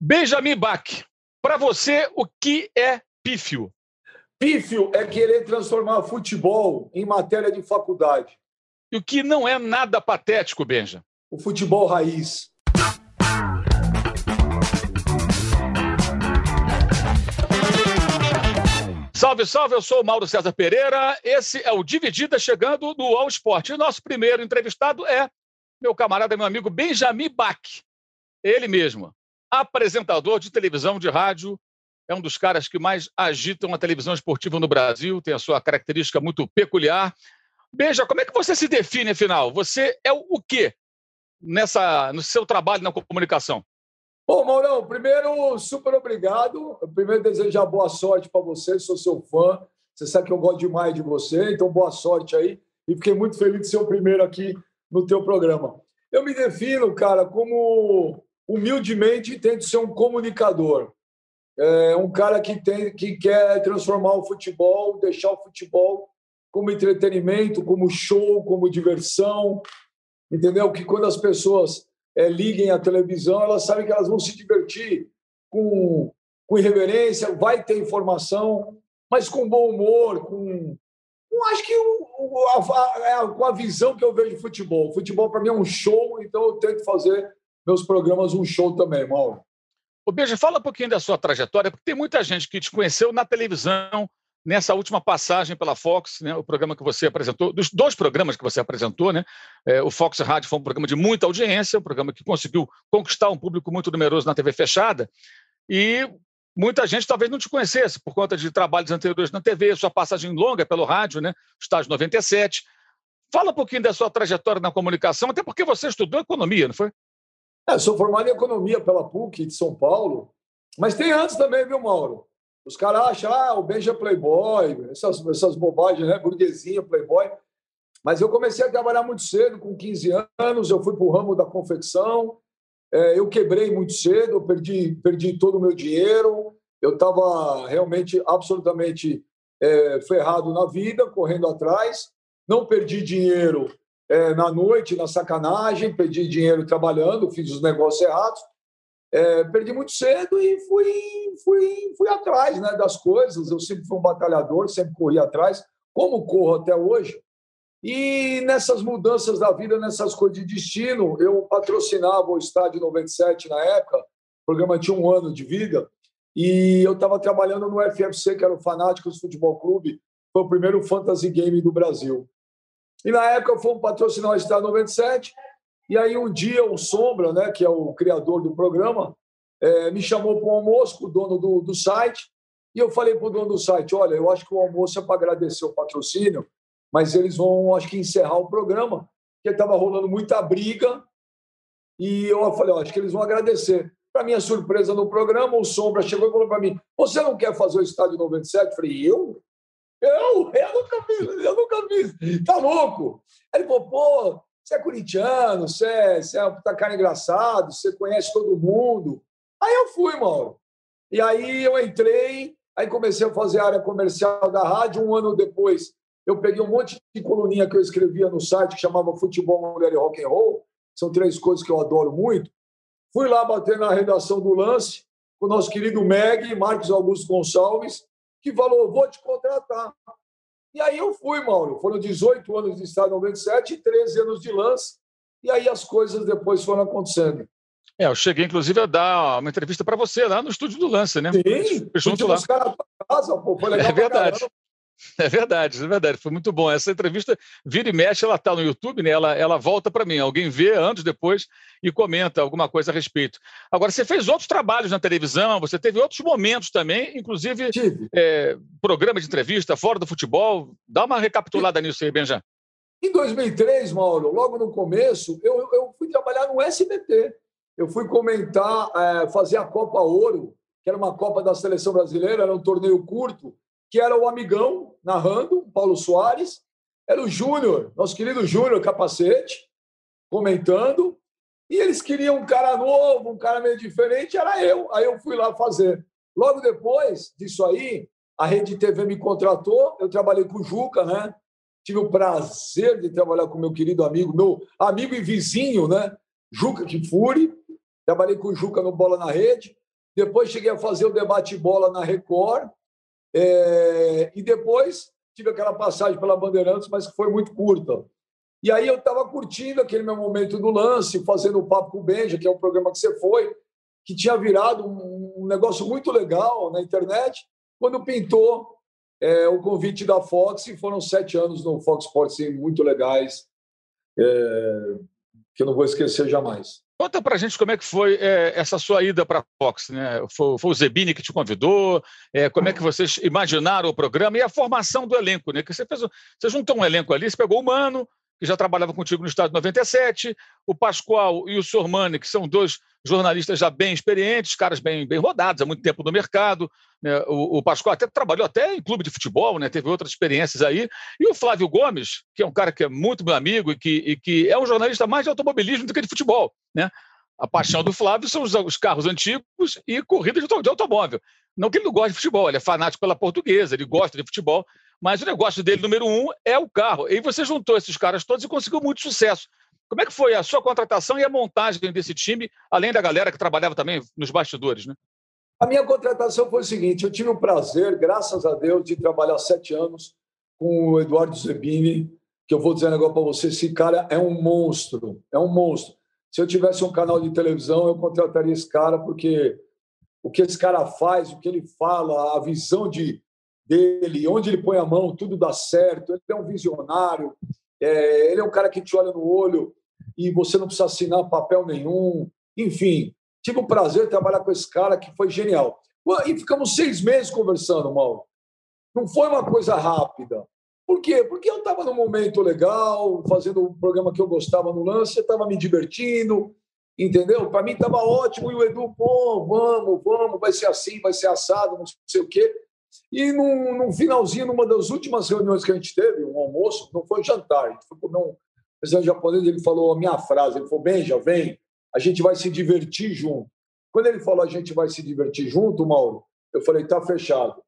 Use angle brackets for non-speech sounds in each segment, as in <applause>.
Benjamin Bach, para você, o que é pífio? Pífio é querer transformar futebol em matéria de faculdade. E o que não é nada patético, Benja? O futebol raiz. Salve, salve, eu sou o Mauro César Pereira. Esse é o Dividida chegando no All Sport. E nosso primeiro entrevistado é meu camarada, meu amigo Benjamin Bach. Ele mesmo, apresentador de televisão, de rádio, é um dos caras que mais agitam a televisão esportiva no Brasil, tem a sua característica muito peculiar. Beija, como é que você se define, afinal? Você é o quê nessa, no seu trabalho na comunicação? Bom, Maurão, primeiro, super obrigado. Primeiro, desejar boa sorte para você, sou seu fã. Você sabe que eu gosto demais de você, então boa sorte aí. E fiquei muito feliz de ser o primeiro aqui no teu programa. Eu me defino, cara, como humildemente tento ser um comunicador. É um cara que, tem, que quer transformar o futebol, deixar o futebol como entretenimento, como show, como diversão. Entendeu? Que quando as pessoas é, liguem a televisão, elas sabem que elas vão se divertir com, com irreverência, vai ter informação, mas com bom humor, com. com acho que o, a, a, com a visão que eu vejo de futebol. Futebol, para mim, é um show, então eu tento fazer meus programas um show também, Mauro. O Beijo, fala um pouquinho da sua trajetória, porque tem muita gente que te conheceu na televisão, nessa última passagem pela Fox, né, o programa que você apresentou, dos dois programas que você apresentou, né, é, o Fox Rádio foi um programa de muita audiência, um programa que conseguiu conquistar um público muito numeroso na TV fechada, e muita gente talvez não te conhecesse por conta de trabalhos anteriores na TV, sua passagem longa pelo rádio, né, estágio 97. Fala um pouquinho da sua trajetória na comunicação, até porque você estudou economia, não foi? É, sou formado em economia pela PUC de São Paulo, mas tem antes também, viu, Mauro? Os caras acham, ah, o Benja é playboy, essas, essas bobagens, né? Burguesinha, playboy. Mas eu comecei a trabalhar muito cedo, com 15 anos, eu fui para o ramo da confecção, é, eu quebrei muito cedo, eu perdi, perdi todo o meu dinheiro, eu estava realmente, absolutamente é, ferrado na vida, correndo atrás, não perdi dinheiro é, na noite, na sacanagem, perdi dinheiro trabalhando, fiz os negócios errados, é, perdi muito cedo e fui, fui, fui atrás né, das coisas. Eu sempre fui um batalhador, sempre corri atrás, como corro até hoje. E nessas mudanças da vida, nessas coisas de destino, eu patrocinava o Estádio 97 na época, o programa tinha um ano de vida, e eu estava trabalhando no FFC, que era o Fanáticos Futebol Clube, foi o primeiro fantasy game do Brasil. E na época fomos patrocinar o Estádio 97, e aí um dia o Sombra, né, que é o criador do programa, é, me chamou para um almoço o dono do, do site, e eu falei para o dono do site, olha, eu acho que o almoço é para agradecer o patrocínio, mas eles vão, acho que, encerrar o programa, porque estava rolando muita briga, e eu falei, acho que eles vão agradecer. Para minha surpresa no programa, o Sombra chegou e falou para mim, você não quer fazer o Estádio 97? Eu falei, eu? Eu? Eu nunca fiz, eu nunca fiz. Tá louco? Aí ele falou, pô, você é corintiano, você é, você é tá cara engraçado, você conhece todo mundo. Aí eu fui, Mauro. E aí eu entrei, aí comecei a fazer a área comercial da rádio. Um ano depois, eu peguei um monte de coluninha que eu escrevia no site que chamava Futebol, Mulher e Rock and Roll. São três coisas que eu adoro muito. Fui lá bater na redação do lance com o nosso querido Meg, Marcos Augusto Gonçalves, que falou: vou te contratar. E aí eu fui, Mauro. Foram 18 anos de Estado 97 e 13 anos de lance. E aí as coisas depois foram acontecendo. É, eu cheguei, inclusive, a dar uma entrevista para você lá no estúdio do Lance, né? Sim, junto lá. Os caras casa, pô, foi legal é verdade. <laughs> É verdade, é verdade. Foi muito bom. Essa entrevista, vira e mexe, ela está no YouTube, né? Ela, ela volta para mim. Alguém vê antes, depois e comenta alguma coisa a respeito. Agora, você fez outros trabalhos na televisão, você teve outros momentos também, inclusive é, programa de entrevista, fora do futebol. Dá uma recapitulada nisso aí, Benja. Em 2003, Mauro, logo no começo, eu, eu fui trabalhar no SBT. Eu fui comentar, é, fazer a Copa Ouro, que era uma Copa da Seleção Brasileira, era um torneio curto que era o amigão narrando, Paulo Soares, era o Júnior, nosso querido Júnior Capacete, comentando, e eles queriam um cara novo, um cara meio diferente, era eu. Aí eu fui lá fazer. Logo depois disso aí, a Rede TV me contratou, eu trabalhei com o Juca, né? Tive o prazer de trabalhar com meu querido amigo, meu amigo e vizinho, né? Juca Kifuri. Trabalhei com o Juca no Bola na Rede. depois cheguei a fazer o debate bola na Record, é, e depois tive aquela passagem pela Bandeirantes, mas que foi muito curta. E aí eu estava curtindo aquele meu momento do lance, fazendo o Papo com o Benja, que é o programa que você foi, que tinha virado um negócio muito legal na internet, quando pintou é, o convite da Fox, e foram sete anos no Fox Sports muito legais, é, que eu não vou esquecer jamais. Conta para a gente como é que foi é, essa sua ida para a Fox, né? Foi, foi, o Zebini que te convidou, é, como é que vocês imaginaram o programa e a formação do elenco, né? Que você fez, você juntou um elenco ali, você pegou o Mano, que já trabalhava contigo no Estado 97, o Pascoal e o Sormani, que são dois jornalistas já bem experientes, caras bem, bem rodados, há muito tempo no mercado. Né? O, o, Pascoal até trabalhou até em clube de futebol, né? teve outras experiências aí. E o Flávio Gomes, que é um cara que é muito meu amigo e que, e que é um jornalista mais de automobilismo do que de futebol. Né? A paixão do Flávio são os, os carros antigos e corridas de, de automóvel. Não que ele não goste de futebol, ele é fanático pela portuguesa, ele gosta de futebol, mas o negócio dele, número um, é o carro. E você juntou esses caras todos e conseguiu muito sucesso. Como é que foi a sua contratação e a montagem desse time, além da galera que trabalhava também nos bastidores, né? A minha contratação foi o seguinte: eu tive o prazer, graças a Deus, de trabalhar sete anos com o Eduardo Zebini, que eu vou dizer um negócio para você: esse cara é um monstro, é um monstro. Se eu tivesse um canal de televisão, eu contrataria esse cara, porque o que esse cara faz, o que ele fala, a visão de, dele, onde ele põe a mão, tudo dá certo. Ele é um visionário, é, ele é um cara que te olha no olho e você não precisa assinar papel nenhum. Enfim, tive o prazer de trabalhar com esse cara que foi genial. E ficamos seis meses conversando, Mauro. Não foi uma coisa rápida. Por quê? Porque eu estava num momento legal, fazendo um programa que eu gostava no lance, estava me divertindo, entendeu? Para mim estava ótimo. E o Edu, pô, vamos, vamos, vai ser assim, vai ser assado, não sei o quê. E no, finalzinho, numa das últimas reuniões que a gente teve, um almoço, não foi jantar, a gente foi comer um presidente japonês, ele falou a minha frase, ele falou, Benja, vem, a gente vai se divertir junto. Quando ele falou a gente vai se divertir junto, Mauro, eu falei, tá fechado.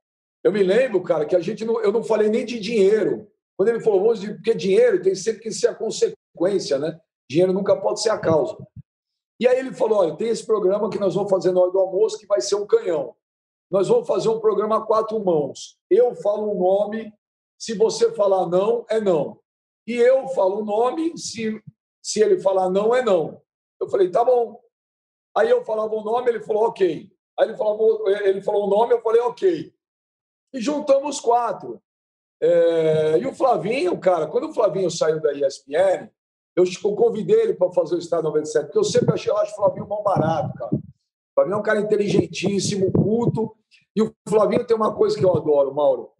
Eu me lembro, cara, que a gente não, eu não falei nem de dinheiro. Quando ele falou, vamos, porque dinheiro tem sempre que ser a consequência, né? Dinheiro nunca pode ser a causa. E aí ele falou, olha, tem esse programa que nós vamos fazer na hora do almoço que vai ser um canhão nós vamos fazer um programa a quatro mãos. Eu falo um nome, se você falar não, é não. E eu falo o nome, se, se ele falar não, é não. Eu falei, tá bom. Aí eu falava o nome, ele falou ok. Aí ele falou, ele falou o nome, eu falei ok. E juntamos quatro. É, e o Flavinho, cara, quando o Flavinho saiu da ESPN, eu convidei ele para fazer o Estado 97, porque eu sempre achei, eu acho o Flavinho mal barato, cara. Flavinho é um cara inteligentíssimo, culto, e o Flavinho tem uma coisa que eu adoro, Mauro.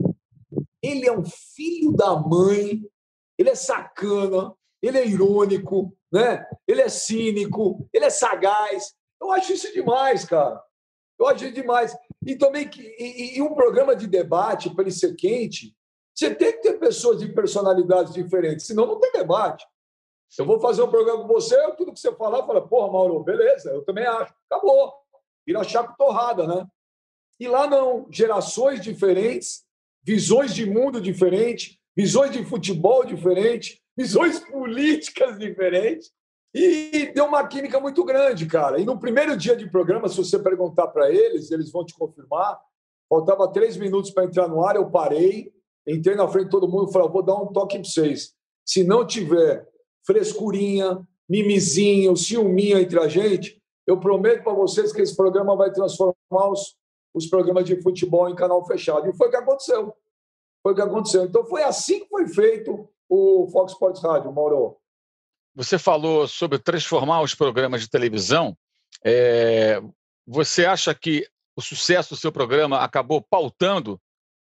Ele é um filho da mãe, ele é sacana, ele é irônico, né? ele é cínico, ele é sagaz. Eu acho isso demais, cara. Eu acho isso demais. E também que e, e um programa de debate, para ele ser quente, você tem que ter pessoas de personalidades diferentes, senão não tem debate. Eu vou fazer um programa com você, tudo que você falar, fala, porra, Mauro, beleza, eu também acho. Acabou. Vira chapa torrada, né? E lá não, gerações diferentes, visões de mundo diferentes, visões de futebol diferentes, visões <laughs> políticas diferentes. E deu uma química muito grande, cara. E no primeiro dia de programa, se você perguntar para eles, eles vão te confirmar. Faltava três minutos para entrar no ar, eu parei, entrei na frente de todo mundo e falei: vou dar um toque para vocês. Se não tiver frescurinha, mimizinho, ciúminho entre a gente, eu prometo para vocês que esse programa vai transformar os, os programas de futebol em canal fechado. E foi o que aconteceu. Foi o que aconteceu. Então foi assim que foi feito o Fox Sports Rádio, Mauro. Você falou sobre transformar os programas de televisão. É... Você acha que o sucesso do seu programa acabou pautando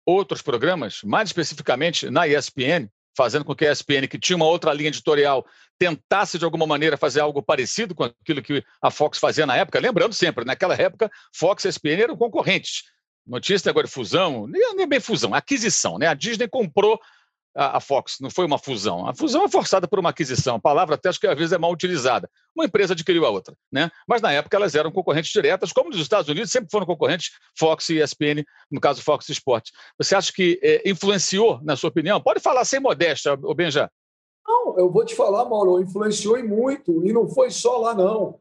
outros programas, mais especificamente na ESPN, fazendo com que a ESPN, que tinha uma outra linha editorial, tentasse de alguma maneira fazer algo parecido com aquilo que a Fox fazia na época. Lembrando sempre, naquela época, Fox e ESPN eram concorrentes. Notícia agora de fusão, nem é bem fusão, aquisição, né? A Disney comprou a, a, Fox, não foi uma fusão. A fusão é forçada por uma aquisição, a palavra até acho que às vezes é mal utilizada. Uma empresa adquiriu a outra, né? Mas na época elas eram concorrentes diretas, como nos Estados Unidos sempre foram concorrentes Fox e ESPN, no caso Fox Sports. Você acha que é, influenciou, na sua opinião? Pode falar sem modéstia, o Benja. Não, eu vou te falar, Mauro, influenciou e muito, e não foi só lá, não.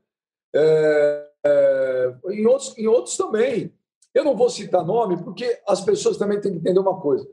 É, é, em, outros, em outros também. Eu não vou citar nome, porque as pessoas também têm que entender uma coisa.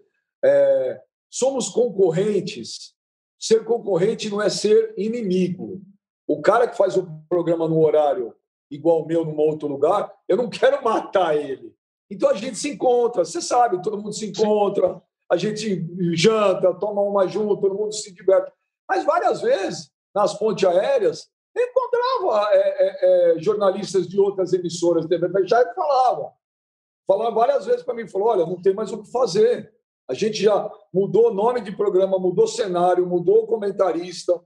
É, somos concorrentes. Ser concorrente não é ser inimigo. O cara que faz o programa no horário igual o meu num outro lugar, eu não quero <laughs> matar ele. Então a gente se encontra, você sabe, todo mundo se encontra, a gente janta, toma uma junto, todo mundo se diverte. Mas várias vezes, nas pontes aéreas, encontrava é, é, é, jornalistas de outras emissoras de TV e falavam. Várias vezes para mim, falou, olha, não tem mais o que fazer. A gente já mudou o nome de programa, mudou cenário, mudou o comentarista,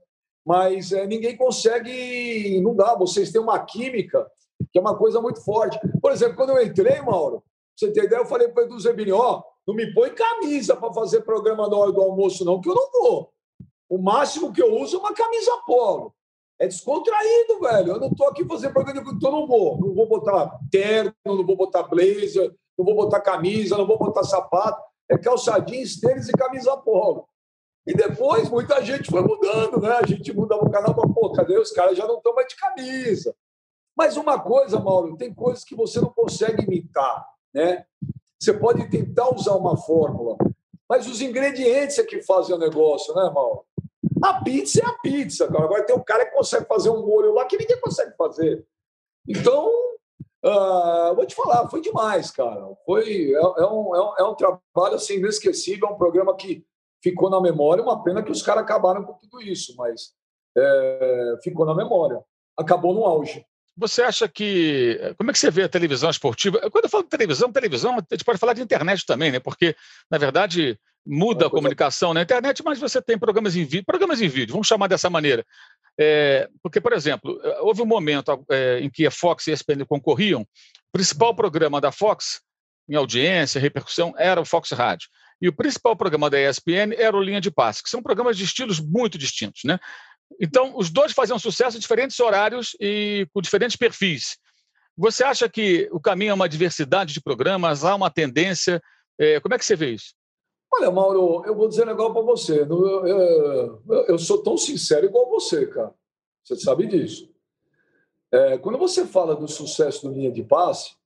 mas é, ninguém consegue, não dá. Vocês têm uma química que é uma coisa muito forte. Por exemplo, quando eu entrei, Mauro, você tem ideia, eu falei para o Edu Zebini, ó, não me põe camisa para fazer programa na hora do almoço, não, que eu não vou. O máximo que eu uso é uma camisa polo. É descontraído, velho. Eu não estou aqui fazendo programa, então não vou. Não vou botar terno, não vou botar blazer, não vou botar camisa, não vou botar sapato. É calçadinhos, tênis e camisa polo. E depois muita gente foi mudando, né? A gente mudava o canal para, pô, cadê os caras já não estão mais de camisa? Mas uma coisa, Mauro, tem coisas que você não consegue imitar, né? Você pode tentar usar uma fórmula, mas os ingredientes é que fazem o negócio, né, Mauro? A pizza é a pizza, cara. Agora tem um cara que consegue fazer um molho lá que ninguém consegue fazer. Então, uh, vou te falar, foi demais, cara. Foi, é, é, um, é, um, é um trabalho assim, inesquecível, é um programa que ficou na memória. Uma pena que os caras acabaram com tudo isso, mas é, ficou na memória. Acabou no auge. Você acha que. Como é que você vê a televisão esportiva? Quando eu falo de televisão, televisão, a gente pode falar de internet também, né? Porque, na verdade, muda a comunicação na internet, mas você tem programas em vídeo, programas em vídeo, vamos chamar dessa maneira. É, porque, por exemplo, houve um momento é, em que a Fox e a ESPN concorriam, o principal programa da Fox, em audiência, repercussão, era o Fox Rádio. E o principal programa da ESPN era o Linha de Passe, que são programas de estilos muito distintos. Né? Então, os dois faziam sucesso em diferentes horários e com diferentes perfis. Você acha que o caminho é uma diversidade de programas, há uma tendência? É, como é que você vê isso? Olha, Mauro, eu vou dizer um negócio para você. Eu, eu, eu, sou tão sincero igual você, cara. Você sabe disso. É, quando você fala do sucesso do linha de passe,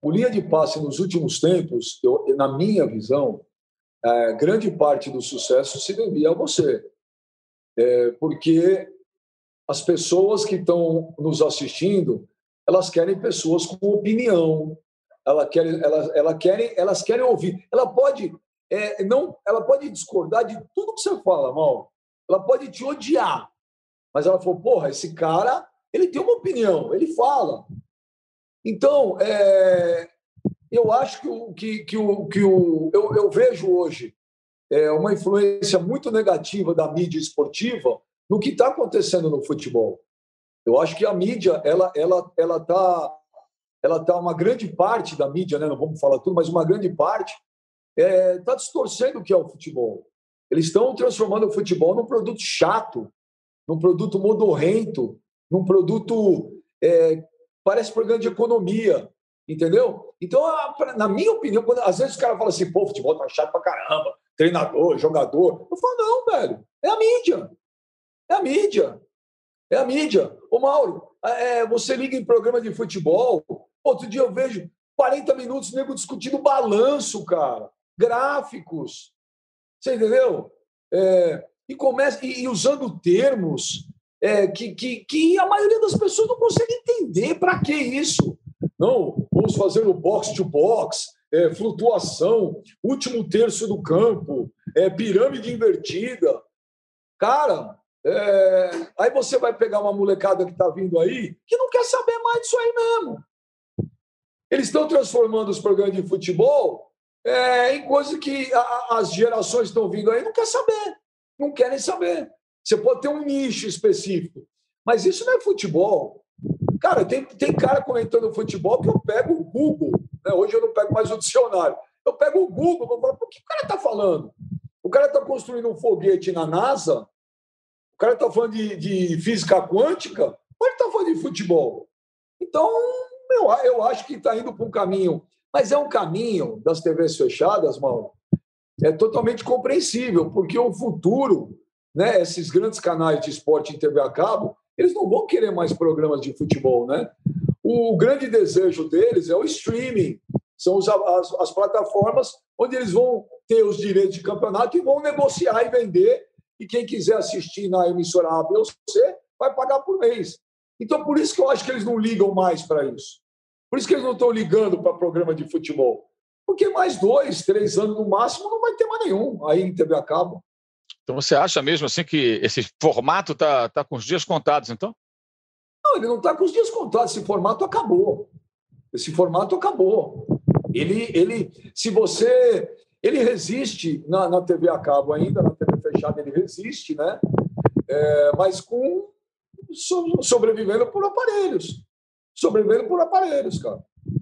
o linha de passe nos últimos tempos, eu, na minha visão, é, grande parte do sucesso se devia a você. É, porque as pessoas que estão nos assistindo, elas querem pessoas com opinião, ela quer, elas, ela querem, elas querem ouvir. Ela pode é, não, ela pode discordar de tudo que você fala, mal. Ela pode te odiar, mas ela falou: porra, esse cara, ele tem uma opinião, ele fala. Então, é, eu acho que o que, que, o, que o, eu, eu vejo hoje é uma influência muito negativa da mídia esportiva no que está acontecendo no futebol. Eu acho que a mídia, ela, ela, ela está, ela tá uma grande parte da mídia, né? Não vamos falar tudo, mas uma grande parte está é, tá distorcendo o que é o futebol. Eles estão transformando o futebol num produto chato, num produto modorrento, num produto é, parece programa de economia, entendeu? Então, na minha opinião, quando, às vezes os caras falam assim, pô, futebol tá chato pra caramba, treinador, jogador. Eu falo, não, velho, é a mídia. É a mídia. É a mídia. Ô, Mauro, é, você liga em programa de futebol, outro dia eu vejo 40 minutos nego discutindo balanço, cara gráficos. Você entendeu? É, e, começa, e, e, usando termos é, que, que, que a maioria das pessoas não consegue entender. Para que isso? Não, vamos fazer o box to box, é, flutuação, último terço do campo, é, pirâmide invertida. Cara, é, aí você vai pegar uma molecada que está vindo aí que não quer saber mais disso aí mesmo. Eles estão transformando os programas de futebol é, em coisas que a, as gerações estão vindo aí não quer saber, não querem saber. Você pode ter um nicho específico, mas isso não é futebol. Cara, tem, tem cara comentando futebol que eu pego o Google. Né? Hoje eu não pego mais o dicionário. Eu pego o Google vou falar, o que o cara está falando? O cara está construindo um foguete na NASA? O cara está falando de, de, física quântica? Ou ele está falando de futebol? Então, eu, eu acho que está indo para um caminho mas é um caminho das TVs fechadas, Mauro, é totalmente compreensível, porque o futuro, né, esses grandes canais de esporte em TV a cabo, eles não vão querer mais programas de futebol, né? O, grande desejo deles é o streaming, são as, as plataformas onde eles vão ter os direitos de campeonato e vão negociar e vender. E quem quiser assistir na emissora A, ou C vai pagar por mês. Então, por isso que eu acho que eles não ligam mais para isso. Por isso que eles não estão ligando para programa de futebol. Porque mais dois, três anos no máximo não vai ter mais nenhum aí em TV a cabo. Então você acha mesmo assim que esse formato está tá com os dias contados, então? Não, ele não está com os dias contados. Esse formato acabou. Esse formato acabou. Ele, ele, se você, ele resiste na, na TV a cabo ainda, na TV fechada ele resiste, né? É, mas com sobrevivendo por aparelhos, sobrevivendo por aparelhos, cara.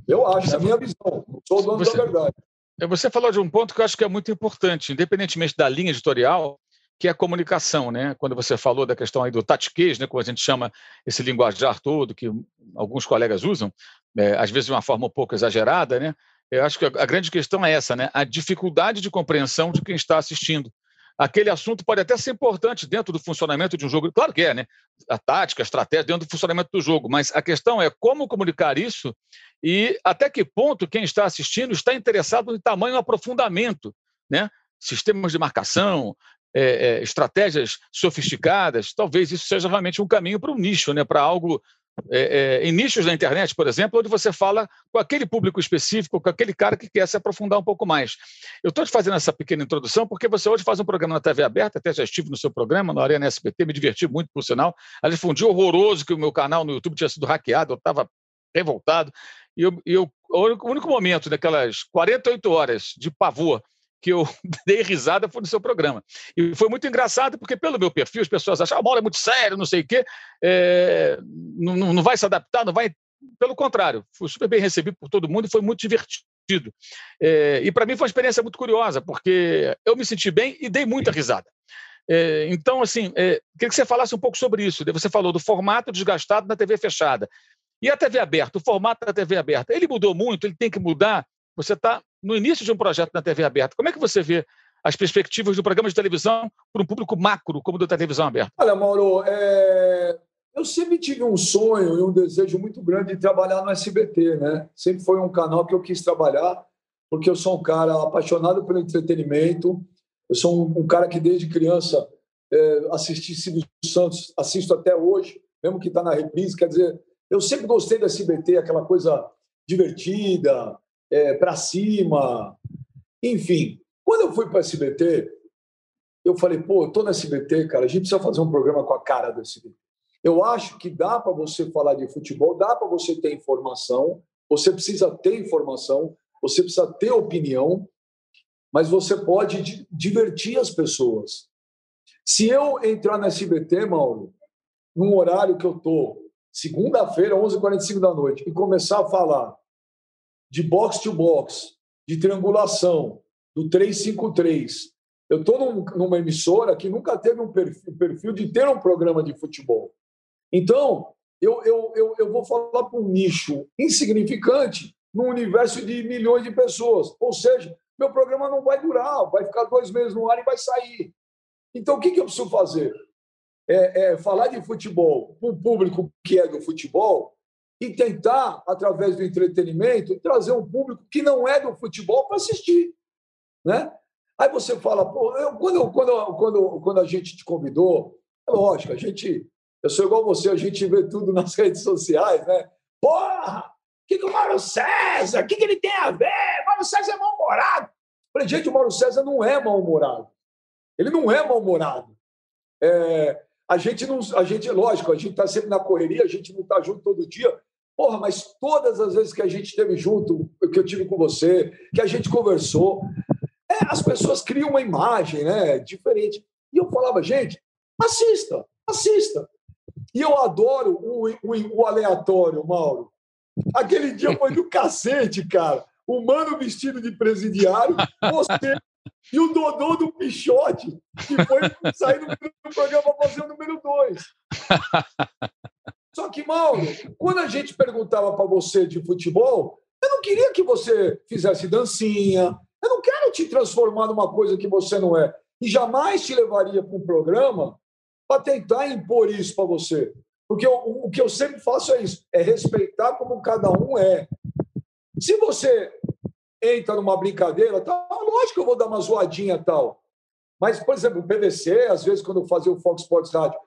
Eu acho, é a minha visão. Sou o dono você, da verdade. É, você falou de um ponto que eu acho que é muito importante, independentemente da linha editorial, que é a comunicação, né? Quando você falou da questão aí do tatiquês, né, como a gente chama esse linguajar todo que alguns colegas usam, é, às vezes de uma forma um pouco exagerada, né? Eu acho que a grande questão é essa, né? A dificuldade de compreensão de quem está assistindo. Aquele assunto pode até ser importante dentro do funcionamento de um jogo, claro que é, né? A tática, a estratégia dentro do funcionamento do jogo, mas a questão é como comunicar isso e até que ponto quem está assistindo está interessado no tamanho aprofundamento, né? Sistemas de marcação, é, é, estratégias sofisticadas, talvez isso seja realmente um caminho para um nicho, né, para algo é, é, em nichos da internet, por exemplo, onde você fala com aquele público específico, com aquele cara que quer se aprofundar um pouco mais. Eu estou te fazendo essa pequena introdução porque você hoje faz um programa na TV aberta, até já estive no seu programa, na Arena SBT, me diverti muito, por sinal. Aliás, foi um dia horroroso que o meu canal no YouTube tinha sido hackeado, eu estava revoltado. E eu, eu, o único momento daquelas 48 horas de pavor que eu <laughs> dei risada foi no seu programa. E foi muito engraçado, porque pelo meu perfil as pessoas acham, ah, Mauro é muito sério, não sei o quê, é, não, não vai se adaptar, não vai... Pelo contrário, fui super bem recebido por todo mundo e foi muito divertido. É, e para mim foi uma experiência muito curiosa, porque eu me senti bem e dei muita risada. É, então, assim, é, queria que você falasse um pouco sobre isso. Você falou do formato desgastado na TV fechada. E a TV aberta, o formato da TV aberta, ele mudou muito, ele tem que mudar. Você está no início de um projeto na TV aberta. Como é que você vê as perspectivas do programa de televisão para um público macro como o da televisão aberta? Olha, Mauro, é... eu sempre tive um sonho e um desejo muito grande de trabalhar no SBT, né? Sempre foi um canal que eu quis trabalhar, porque eu sou um cara apaixonado pelo entretenimento, eu sou um, um cara que desde criança é, assisti Silvio Santos, assisto até hoje, mesmo que está na reprise, quer dizer, eu sempre gostei do SBT, aquela coisa divertida, é, para cima. Enfim, quando eu fui para SBT, eu falei, pô, eu estou no SBT, cara, a gente precisa fazer um programa com a cara do SBT. Eu acho que dá para você falar de futebol, dá para você ter informação, você precisa ter informação, você precisa ter opinião, mas você pode divertir as pessoas. Se eu entrar no SBT, Mauro, num horário que eu estou, segunda-feira, 11h45 da noite, e começar a falar de box to box, de triangulação, do 353. Eu estou num, numa emissora que nunca teve um perfil, perfil, de ter um programa de futebol. Então, eu, eu, eu, eu vou falar para um nicho insignificante num universo de milhões de pessoas. Ou seja, meu programa não vai durar, vai ficar dois meses no ar e vai sair. Então, o que, que eu preciso fazer? É, é falar de futebol para o público que é do futebol e tentar, através do entretenimento, trazer um público que não é do futebol para assistir. Né? Aí você fala, pô, eu, quando, quando, quando, quando a gente te convidou, é lógico, a gente, eu sou igual você, a gente vê tudo <laughs> nas redes sociais, né? Porra, o que, que o Mauro César, o que, que ele tem a ver? O Mauro César é mal-humorado. Falei, gente, o Mauro César não é mal-humorado. Ele não é mal-humorado. É, a gente não, a gente, lógico, a gente está sempre na correria, a gente não está junto todo dia, Porra, mas todas as vezes que a gente esteve junto, que eu tive com você, que a gente conversou, é, as pessoas criam uma imagem né, diferente. E eu falava, gente, assista, assista. E eu adoro o, o, o aleatório, Mauro. Aquele dia foi do cacete, cara. O mano vestido de presidiário, você e o Dodô do Pichote, que foi sair do programa para fazer o número dois. Só que, Mauro, quando a gente perguntava para você de futebol, eu não queria que você fizesse dancinha. Eu não quero te transformar numa coisa que você não é. E jamais te levaria para um programa para tentar impor isso para você. Porque o, o que eu sempre faço é isso: é respeitar como cada um é. Se você entra numa brincadeira, tá, lógico que eu vou dar uma zoadinha tal. Mas, por exemplo, o PVC, às vezes, quando eu fazia o Fox Sports Rádio,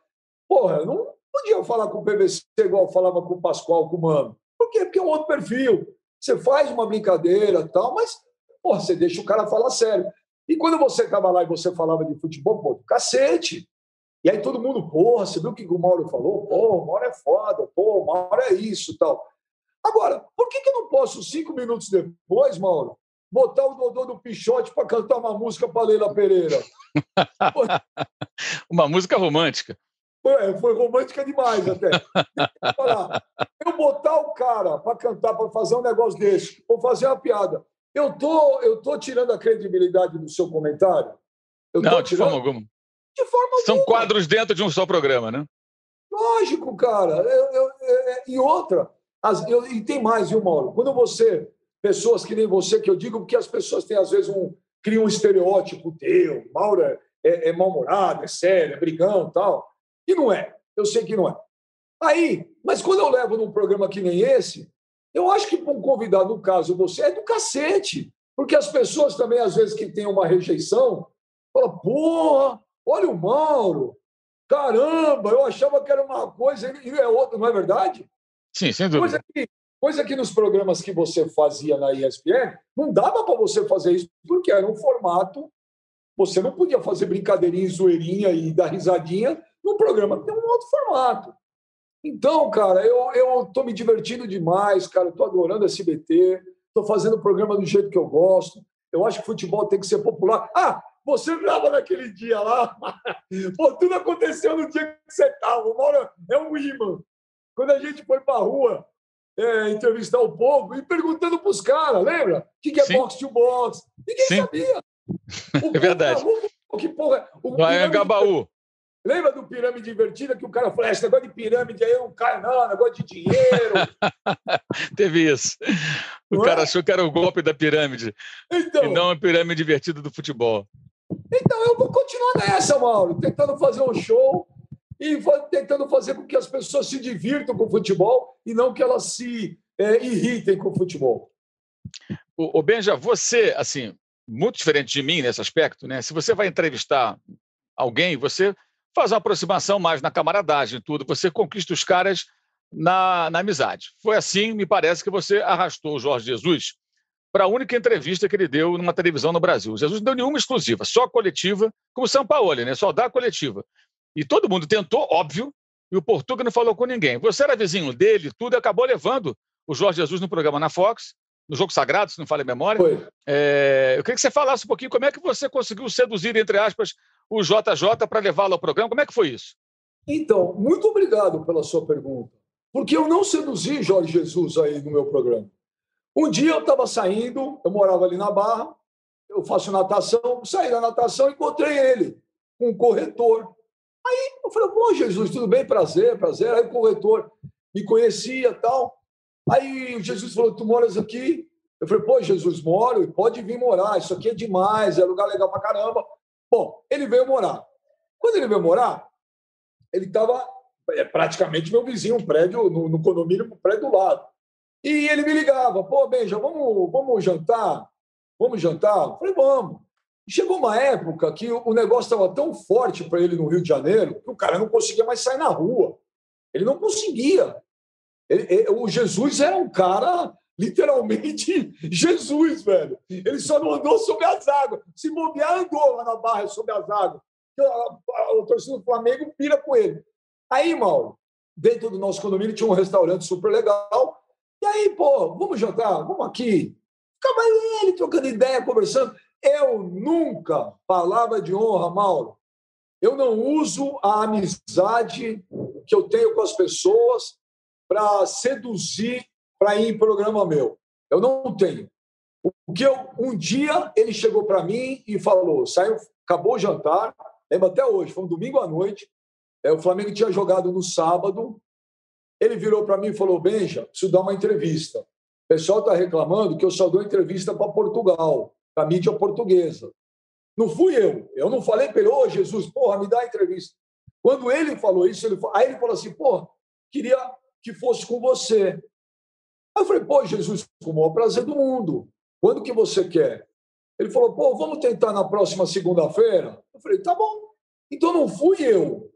porra, eu não podia falar com o PVC igual eu falava com o Pascoal, com o Mano. Por quê? Porque é um outro perfil. Você faz uma brincadeira tal, mas, porra, você deixa o cara falar sério. E quando você estava lá e você falava de futebol, pô, cacete. E aí todo mundo, porra, você viu o que o Mauro falou? Pô, o Mauro é foda, pô, o Mauro é isso tal. Agora, por que, que eu não posso, cinco minutos depois, Mauro, botar o Dodô do Pichote para cantar uma música para Leila Pereira? <laughs> uma música romântica. Foi, foi romântica demais até. <laughs> eu botar o cara para cantar, para fazer um negócio desse, ou fazer uma piada, eu tô, eu tô tirando a credibilidade do seu comentário? Eu não, de tirando... forma alguma. De forma São alguma. quadros dentro de um só programa, né? Lógico, cara. Eu, eu, eu, e outra, as, e tem mais, viu, Mauro? Quando você, pessoas que nem você, que eu digo porque as pessoas têm, às vezes, um, criam um estereótipo teu, Mauro é, é, é mal-humorado, é sério, é brigão tal. E não é. Eu sei que não é. Aí, mas quando eu levo num programa que nem esse, eu acho que para um convidado, no caso você, é do cacete. Porque as pessoas também, às vezes, que têm uma rejeição, falam, porra, olha o Mauro, caramba, eu achava que era uma coisa e é outra, não é verdade? Sim, sem dúvida. Coisa que, coisa que nos programas que você fazia na ESPN, não dava para você fazer isso, porque era um formato, você não podia fazer brincadeirinha, zoeirinha e dar risadinha num programa tem um outro formato. Então, cara, eu estou me divertindo demais, cara. Estou adorando SBT, estou fazendo o programa do jeito que eu gosto. Eu acho que futebol tem que ser popular. Ah, você estava naquele dia lá. <laughs> Pô, tudo aconteceu no dia que você estava. É um imã. Quando a gente foi para a rua é, entrevistar o povo e perguntando para os caras, lembra? O que, que é Sim. box to box? Ninguém Sim. sabia. O <laughs> é verdade. O que porra? O Vai Gabaú. Lembra do pirâmide invertida que o cara falou: esse negócio de pirâmide aí não cai, não, negócio de dinheiro. <laughs> Teve isso. O não cara é? achou que era o golpe da pirâmide. Então, e não a pirâmide invertida do futebol. Então, eu vou continuar nessa, Mauro, tentando fazer um show e tentando fazer com que as pessoas se divirtam com o futebol e não que elas se é, irritem com o futebol. O, o Benja, você, assim, muito diferente de mim nesse aspecto, né? Se você vai entrevistar alguém, você faz uma aproximação mais na camaradagem e tudo, você conquista os caras na, na amizade. Foi assim, me parece, que você arrastou o Jorge Jesus para a única entrevista que ele deu numa televisão no Brasil. Jesus não deu nenhuma exclusiva, só coletiva, como o São Paulo, né? só dá coletiva. E todo mundo tentou, óbvio, e o Portuga não falou com ninguém. Você era vizinho dele, tudo, e acabou levando o Jorge Jesus no programa na Fox, no Jogo Sagrado, se não falha a memória. É, eu queria que você falasse um pouquinho como é que você conseguiu seduzir, entre aspas, o JJ para levá-lo ao programa. Como é que foi isso? Então, muito obrigado pela sua pergunta. Porque eu não seduzi Jorge Jesus aí no meu programa. Um dia eu estava saindo, eu morava ali na Barra, eu faço natação, saí da natação encontrei ele, um corretor. Aí eu falei, pô, Jesus, tudo bem? Prazer, prazer. Aí o corretor me conhecia tal. Aí o Jesus falou, tu moras aqui? Eu falei, pô, Jesus, moro, pode vir morar, isso aqui é demais, é lugar legal pra caramba. Bom, ele veio morar. Quando ele veio morar, ele estava é, praticamente meu vizinho, um prédio, no, no condomínio, um prédio do lado. E ele me ligava, pô, Benja, vamos, vamos jantar? Vamos jantar? Eu falei, vamos. Chegou uma época que o negócio estava tão forte para ele no Rio de Janeiro que o cara não conseguia mais sair na rua. Ele não conseguia. Ele, ele, o Jesus era um cara, literalmente, <laughs> Jesus, velho. Ele só não andou sobre as águas. Se bobear, andou lá na barra sobre as águas. O torcedor do Flamengo pira com ele. Aí, Mauro, dentro do nosso condomínio tinha um restaurante super legal. E aí, pô, vamos jantar? Vamos aqui. Ficava ele trocando ideia, conversando. Eu nunca, palavra de honra, Mauro, eu não uso a amizade que eu tenho com as pessoas para seduzir para ir em programa meu. Eu não tenho. O que eu, um dia ele chegou para mim e falou: saiu, acabou o jantar, lembro até hoje, foi um domingo à noite. É, o Flamengo tinha jogado no sábado. Ele virou para mim e falou: Benja, preciso dar uma entrevista. O pessoal está reclamando que eu só dou entrevista para Portugal da mídia portuguesa. Não fui eu. Eu não falei para ele, ô oh, Jesus, porra, me dá a entrevista. Quando ele falou isso, ele, aí ele falou assim, porra, queria que fosse com você. Aí eu falei, pô, Jesus, com o maior prazer do mundo. Quando que você quer? Ele falou, pô, vamos tentar na próxima segunda-feira? Eu falei, tá bom. Então não fui eu.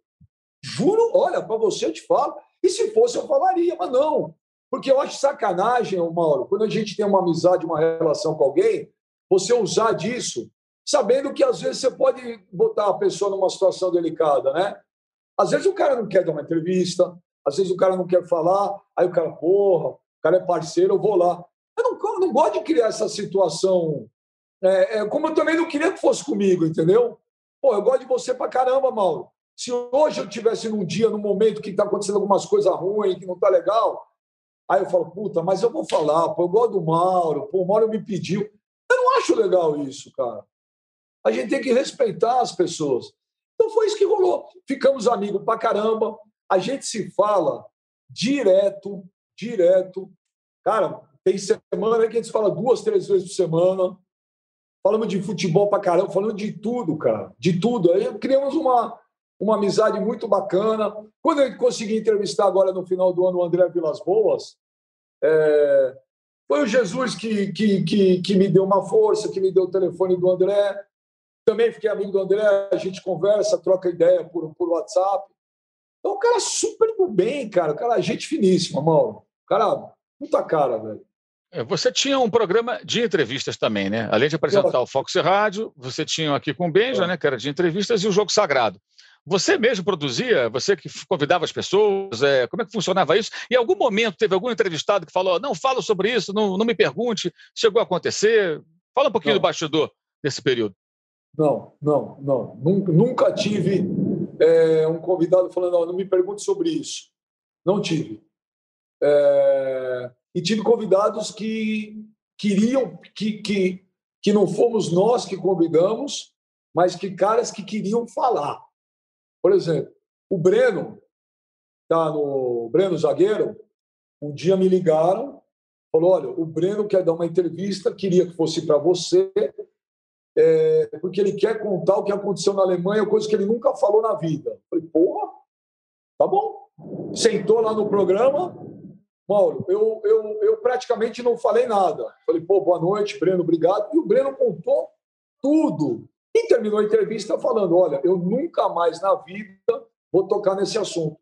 Juro, olha, para você eu te falo. E se fosse, eu falaria, mas não. Porque eu acho sacanagem, Mauro, quando a gente tem uma amizade, uma relação com alguém, você usar disso, sabendo que às vezes você pode botar a pessoa numa situação delicada, né? Às vezes o cara não quer dar uma entrevista, às vezes o cara não quer falar, aí o cara, porra, cara é parceiro, eu vou lá. Eu não, eu não gosto de criar essa situação. É, é, como eu também não queria que fosse comigo, entendeu? Pô, eu gosto de você pra caramba, Mauro. Se hoje eu tivesse num dia, num momento que está acontecendo algumas coisas ruins, que não está legal, aí eu falo, puta, mas eu vou falar, pô, eu gosto do Mauro, pô, o Mauro me pediu. Eu não acho legal isso, cara. A gente tem que respeitar as pessoas. Então foi isso que rolou. Ficamos amigos pra caramba. A gente se fala direto, direto. Cara, tem semana que a gente fala duas, três vezes por semana. Falamos de futebol pra caramba, falando de tudo, cara. De tudo. Aí criamos uma, uma amizade muito bacana. Quando eu consegui entrevistar agora no final do ano o André Vilas Boas, é... foi o Jesus que, que, que, que me deu uma força, que me deu o telefone do André. Também fiquei amigo do André, a gente conversa, troca ideia por, por WhatsApp. Então, o cara super do bem, cara. O cara, gente finíssima, mano. O cara, puta cara, velho. É, você tinha um programa de entrevistas também, né? Além de apresentar o Fox Rádio, você tinha aqui com o Benja, é. né? Que era de entrevistas, e o Jogo Sagrado. Você mesmo produzia? Você que convidava as pessoas? É, como é que funcionava isso? E em algum momento teve algum entrevistado que falou: não fala sobre isso, não, não me pergunte, chegou a acontecer? Fala um pouquinho não. do bastidor desse período. Não, não, não. Nunca tive é, um convidado falando, não, não me pergunte sobre isso. Não tive. É, e tive convidados que queriam, que, que, que não fomos nós que convidamos, mas que caras que queriam falar. Por exemplo, o Breno, tá no Breno Zagueiro, um dia me ligaram, falou: olha, o Breno quer dar uma entrevista, queria que fosse para você, é, porque ele quer contar o que aconteceu na Alemanha, coisa que ele nunca falou na vida. falei, porra, tá bom. Sentou lá no programa, Mauro, eu, eu, eu praticamente não falei nada. Falei, pô, boa noite, Breno, obrigado. E o Breno contou tudo. E terminou a entrevista falando: olha, eu nunca mais na vida vou tocar nesse assunto.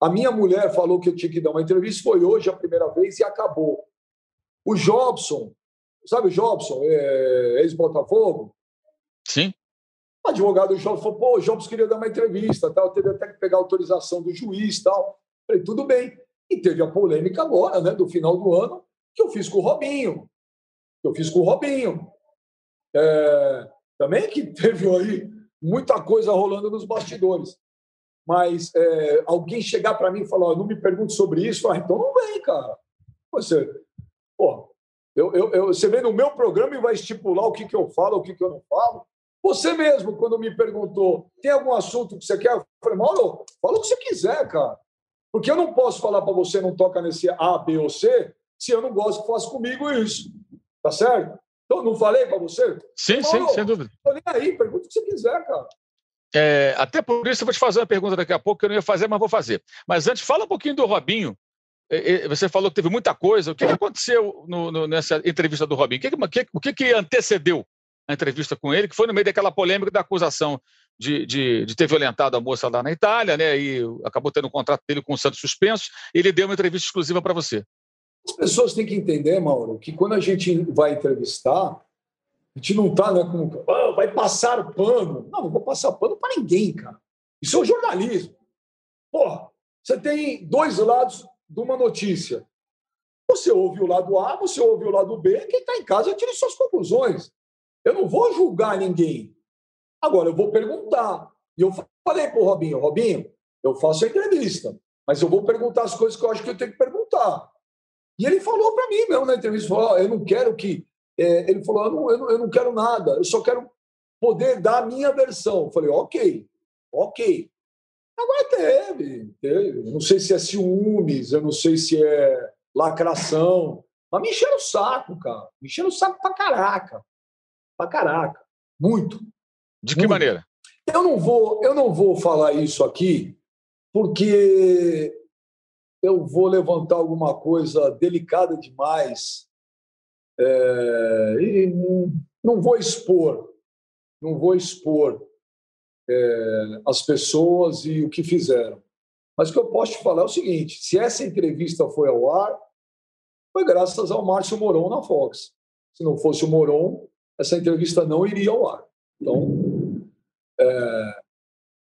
A minha mulher falou que eu tinha que dar uma entrevista, foi hoje a primeira vez e acabou. O Jobson, Sabe o Jobson, é, ex-Botafogo? Sim. O advogado do Jobson falou, pô, o Jobson queria dar uma entrevista, tal, teve até que pegar autorização do juiz tal. Falei, tudo bem. E teve a polêmica agora, né, do final do ano, que eu fiz com o Robinho. Que eu fiz com o Robinho. É, também que <laughs> teve aí muita coisa rolando nos bastidores. Mas é, alguém chegar para mim e falar, não me pergunte sobre isso, ah, então não vem, cara. Você, eu, eu, eu, você vem no meu programa e vai estipular o que, que eu falo, o que, que eu não falo. Você mesmo, quando me perguntou, tem algum assunto que você quer? Eu falei, Mauro, fala o que você quiser, cara. Porque eu não posso falar para você não toca nesse A, B ou C se eu não gosto que faça comigo isso. Tá certo? Então, não falei para você? Sim, Mauro, sim, sem dúvida. Nem aí, pergunta o que você quiser, cara. É, até por isso eu vou te fazer uma pergunta daqui a pouco que eu não ia fazer, mas vou fazer. Mas antes, fala um pouquinho do Robinho, você falou que teve muita coisa. O que aconteceu no, no, nessa entrevista do Robinho? O que, o que, que antecedeu a entrevista com ele, que foi no meio daquela polêmica da acusação de, de, de, ter violentado a moça lá na Itália, né? E acabou tendo um contrato dele com o Santos suspenso. Ele deu uma entrevista exclusiva para você. As pessoas têm que entender, Mauro, que quando a gente vai entrevistar, a gente não está né, com. Ah, vai passar pano. Não, não vou passar pano para ninguém, cara. Isso é o jornalismo. Porra, você tem dois lados de uma notícia. Você ouve o lado A, você ouve o lado B, quem está em casa tire suas conclusões. Eu não vou julgar ninguém. Agora, eu vou perguntar. E eu falei para o Robinho, Robinho, eu faço a entrevista, mas eu vou perguntar as coisas que eu acho que eu tenho que perguntar. E ele falou para mim mesmo na entrevista, falou, eu não quero que... É, ele falou, eu não, eu, não, eu não quero nada, eu só quero poder dar a minha versão. Eu falei, ok, ok. Agora teve, teve. Não sei se é ciúmes, eu não sei se é lacração. Mas me encheram o saco, cara. Me encheram o saco pra caraca. Pra caraca. Muito. De que Muito. maneira? Eu não vou, eu não vou falar isso aqui, porque eu vou levantar alguma coisa delicada demais é, e não vou expor, não vou expor é, as pessoas e o que fizeram. Mas o que eu posso te falar é o seguinte: se essa entrevista foi ao ar, foi graças ao Márcio Moron na Fox. Se não fosse o Moron, essa entrevista não iria ao ar. Então, é...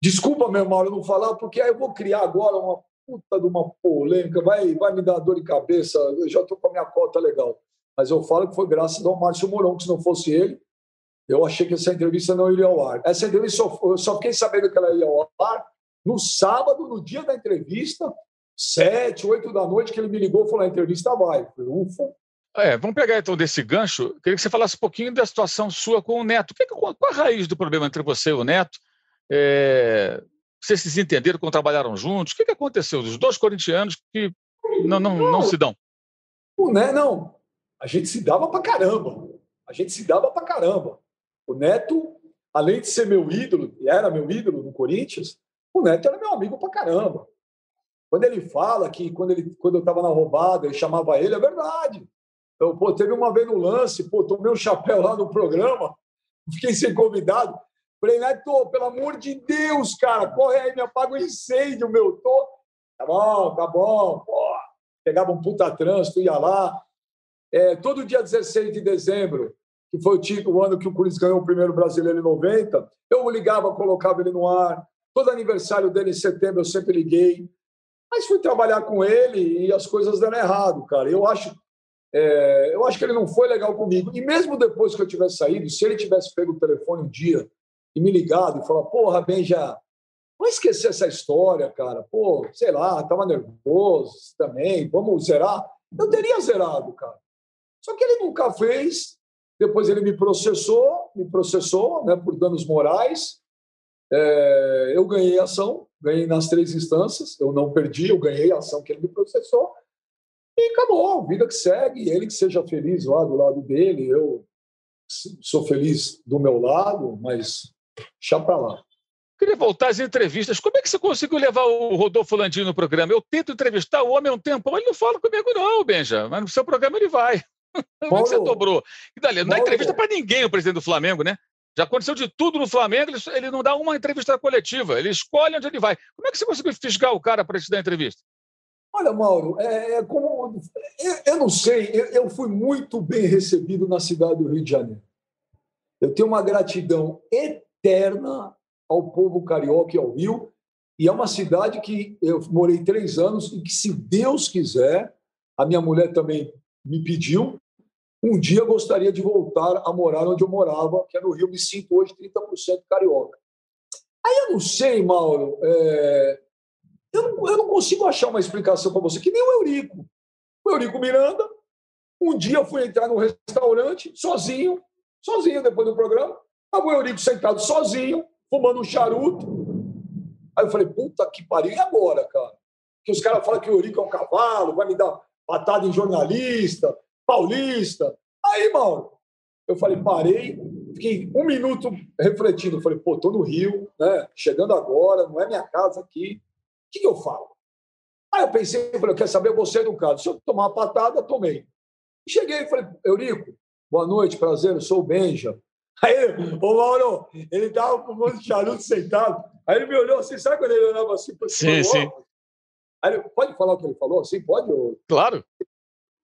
desculpa, meu Mauro, não falar, porque aí eu vou criar agora uma puta de uma polêmica, vai, vai me dar dor de cabeça, eu já estou com a minha cota legal. Mas eu falo que foi graças ao Márcio Moron, que se não fosse ele, eu achei que essa entrevista não iria ao ar. Essa entrevista, só, eu só fiquei sabendo que ela ia ao ar no sábado, no dia da entrevista, sete, oito da noite, que ele me ligou e falou: a entrevista vai. Falei, ufa. É, vamos pegar então desse gancho. Queria que você falasse um pouquinho da situação sua com o Neto. Que, qual a raiz do problema entre você e o Neto? É, vocês se entenderam quando trabalharam juntos? O que, aconteceu? Os dois corintianos que não, não, não, não se dão. O Neto, não. A gente se dava pra caramba. A gente se dava pra caramba. O Neto, além de ser meu ídolo, e era meu ídolo no Corinthians, o Neto era meu amigo pra caramba. Quando ele fala que quando, ele, quando eu estava na roubada, ele chamava ele, é verdade. Então, pô, teve uma vez no lance, pô, tomei um chapéu lá no programa, fiquei sem convidado. Falei, Neto, pelo amor de Deus, cara, corre aí, me apaga o incêndio, meu. Tô... Tá bom, tá bom. Pô. Pegava um puta trânsito, ia lá. É, todo dia 16 de dezembro, que foi o, título, o ano que o Corinthians ganhou o primeiro brasileiro em 90, eu ligava, colocava ele no ar. Todo aniversário dele em setembro eu sempre liguei. Mas fui trabalhar com ele e as coisas deram errado, cara. Eu acho, é, eu acho que ele não foi legal comigo. E mesmo depois que eu tivesse saído, se ele tivesse pego o telefone um dia e me ligado e falar, porra, bem, já não esquecer essa história, cara. Pô, sei lá, tava nervoso também, vamos zerar. Eu teria zerado, cara. Só que ele nunca fez. Depois ele me processou, me processou né, por danos morais. É, eu ganhei ação, ganhei nas três instâncias, eu não perdi, eu ganhei a ação que ele me processou, e acabou, vida que segue, ele que seja feliz lá do lado dele, eu sou feliz do meu lado, mas deixa para lá. Queria voltar às entrevistas. Como é que você conseguiu levar o Rodolfo Landim no programa? Eu tento entrevistar o homem há um tempo, ele não fala comigo, não, Benja. Mas no seu programa ele vai. <laughs> Como é que você dobrou? E dali, não dá entrevista para ninguém o presidente do Flamengo, né? Já aconteceu de tudo no Flamengo, ele, ele não dá uma entrevista coletiva, ele escolhe onde ele vai. Como é que você conseguiu fisgar o cara para te dar entrevista? Olha, Mauro, é, é como. Eu, eu, não sei, eu, eu fui muito bem recebido na cidade do Rio de Janeiro. Eu tenho uma gratidão eterna ao povo carioca e ao Rio, e é uma cidade que eu morei três anos e que, se Deus quiser, a minha mulher também me pediu, um dia gostaria de voltar a morar onde eu morava, que é no Rio. Me sinto hoje 30% carioca. Aí eu não sei, Mauro, é... eu, não, eu não consigo achar uma explicação para você, que nem o Eurico. O Eurico Miranda, um dia eu fui entrar num restaurante sozinho, sozinho depois do programa, estava o Eurico sentado sozinho, fumando um charuto. Aí eu falei, puta que pariu, e agora, cara? Que os caras falam que o Eurico é um cavalo, vai me dar patada em jornalista, Paulista. Aí, Mauro, eu falei, parei, fiquei um minuto refletindo. Falei, pô, tô no Rio, né? Chegando agora, não é minha casa aqui. O que, que eu falo? Aí eu pensei, falei, quer saber, você é educado. Se eu tomar uma patada, tomei. Cheguei e falei, Eurico, boa noite, prazer, eu sou o Benja. Aí, ô Mauro, ele estava fumando de charuto sentado. Aí ele me olhou assim, sabe quando ele olhava assim? Sim, sim. Aí ele, pode falar o que ele falou assim? Pode? Claro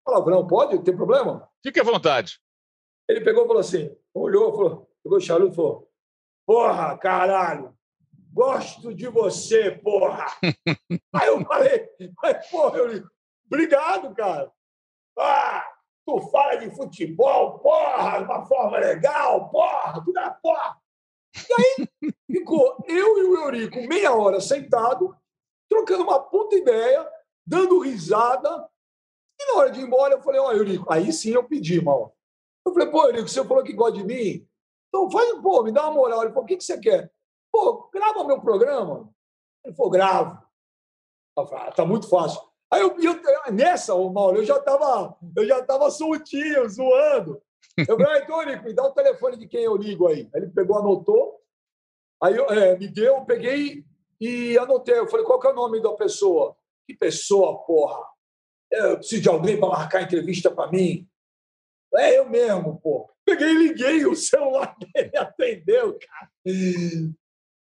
palavrão, pode? Tem problema? Fique à vontade. Ele pegou e falou assim, olhou, falou, pegou o charuto e falou, porra, caralho, gosto de você, porra. <laughs> Aí eu falei, mas, porra, eu, obrigado, cara. Ah, tu fala de futebol, porra, de uma forma legal, porra, tu dá porra. E aí <laughs> ficou eu e o Eurico meia hora sentado, trocando uma puta ideia, dando risada, e na hora de ir embora, eu falei, ó, oh, Eurico, aí sim eu pedi, mal. Eu falei, pô, Eurico, você falou que gosta de mim? Então faz, pô, me dá uma moral. Ele falou, o que, que você quer? Pô, grava meu programa. Ele falou, gravo. Eu falei, ah, tá muito fácil. Aí eu, eu nessa, ô Mauro, eu já estava eu já tava soltinho, zoando. Eu falei, então, Eurico, me dá o telefone de quem eu ligo aí. Aí ele pegou, anotou. Aí é, me deu, eu peguei e anotei. Eu falei, qual que é o nome da pessoa? Que pessoa, porra! Eu preciso de alguém para marcar entrevista para mim. É eu mesmo, pô. Peguei e liguei, o celular <laughs> dele atendeu, cara.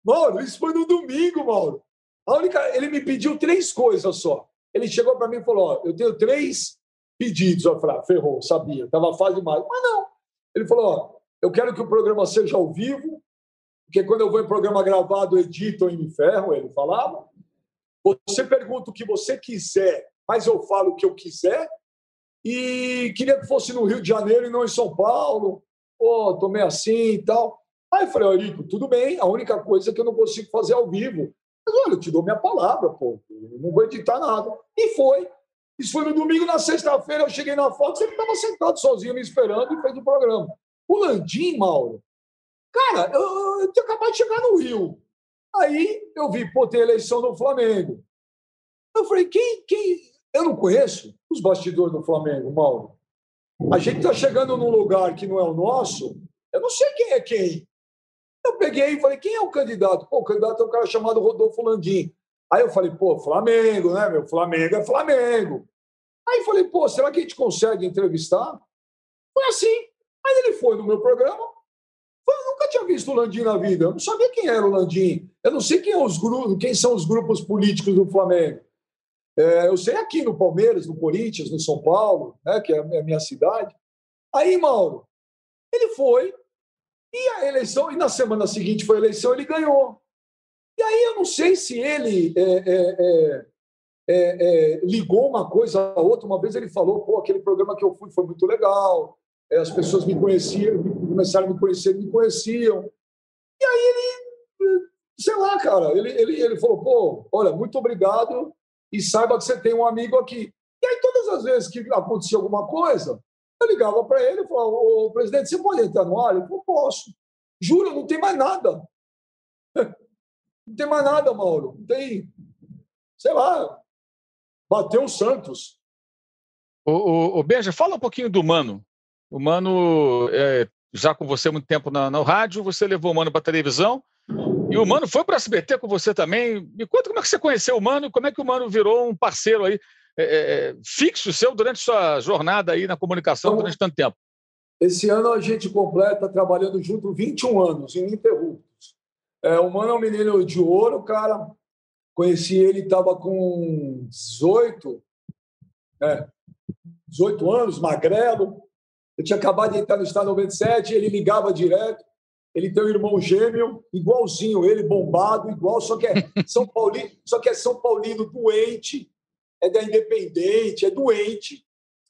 Mauro, isso foi no domingo, Mauro. A única, ele me pediu três coisas só. Ele chegou para mim e falou: ó, eu tenho três pedidos. Eu falei: ah, ferrou, sabia, estava fácil demais. Mas não. Ele falou: ó, eu quero que o programa seja ao vivo, porque quando eu vou em programa gravado, editam e me ferro, ele falava. Você pergunta o que você quiser, mas eu falo o que eu quiser. E queria que fosse no Rio de Janeiro e não em São Paulo. Pô, tomei assim e tal. Aí eu falei, Eurico, tudo bem, a única coisa é que eu não consigo fazer ao vivo. Mas olha, eu te dou minha palavra, pô, eu não vou editar nada. E foi. Isso foi no domingo, na sexta-feira eu cheguei na foto, ele estava sentado sozinho me esperando e fez o programa. O Landim, Mauro, cara, eu, eu tinha acabado de chegar no Rio. Aí eu vi, pô, tem eleição no Flamengo. Eu falei, quem, quem. Eu não conheço os bastidores do Flamengo, Mauro. A gente está chegando num lugar que não é o nosso, eu não sei quem é quem. Eu peguei e falei, quem é o candidato? Pô, o candidato é um cara chamado Rodolfo Landim. Aí eu falei, pô, Flamengo, né, meu? Flamengo é Flamengo. Aí falei, pô, será que a gente consegue entrevistar? Foi assim. Aí ele foi no meu programa. Eu nunca tinha visto o Landim na vida. Eu não sabia quem era o Landim. Eu não sei quem, é os quem são os grupos políticos do Flamengo. É, eu sei aqui no Palmeiras, no Corinthians, no São Paulo, né, que é a minha cidade. Aí, Mauro, ele foi, e a eleição, e na semana seguinte foi a eleição, ele ganhou. E aí eu não sei se ele é, é, é, é, é ligou uma coisa a outra. Uma vez ele falou: pô, aquele programa que eu fui foi muito legal, as pessoas me conheciam, começaram a me conhecer, me conheciam. E aí ele, sei lá, cara, ele, ele, ele falou: pô, olha, muito obrigado e saiba que você tem um amigo aqui. E aí, todas as vezes que acontecia alguma coisa, eu ligava para ele e falava, ô, presidente, você pode entrar no ar? Ele falou, posso. Juro, não tem mais nada. <laughs> Não tem mais nada, Mauro. Não tem, sei lá, bateu o Santos. O, o, o Benja, fala um pouquinho do Mano. O Mano, é, já com você há muito tempo na, na rádio, você levou o Mano para televisão. E o Mano foi para a SBT com você também. Me conta como é que você conheceu o Mano e como é que o Mano virou um parceiro aí é, é, é, fixo seu durante sua jornada aí na comunicação então, durante tanto tempo? Esse ano a gente completa trabalhando junto 21 anos, ininterruptos. É, o Mano é um menino de ouro, cara. Conheci ele, estava com 18, é, 18 anos, magrelo. Eu tinha acabado de entrar no Estado 97, ele ligava direto. Ele tem um irmão gêmeo, igualzinho ele, bombado, igual, só que é São Paulino, só que é São Paulino doente, é da Independente, é doente.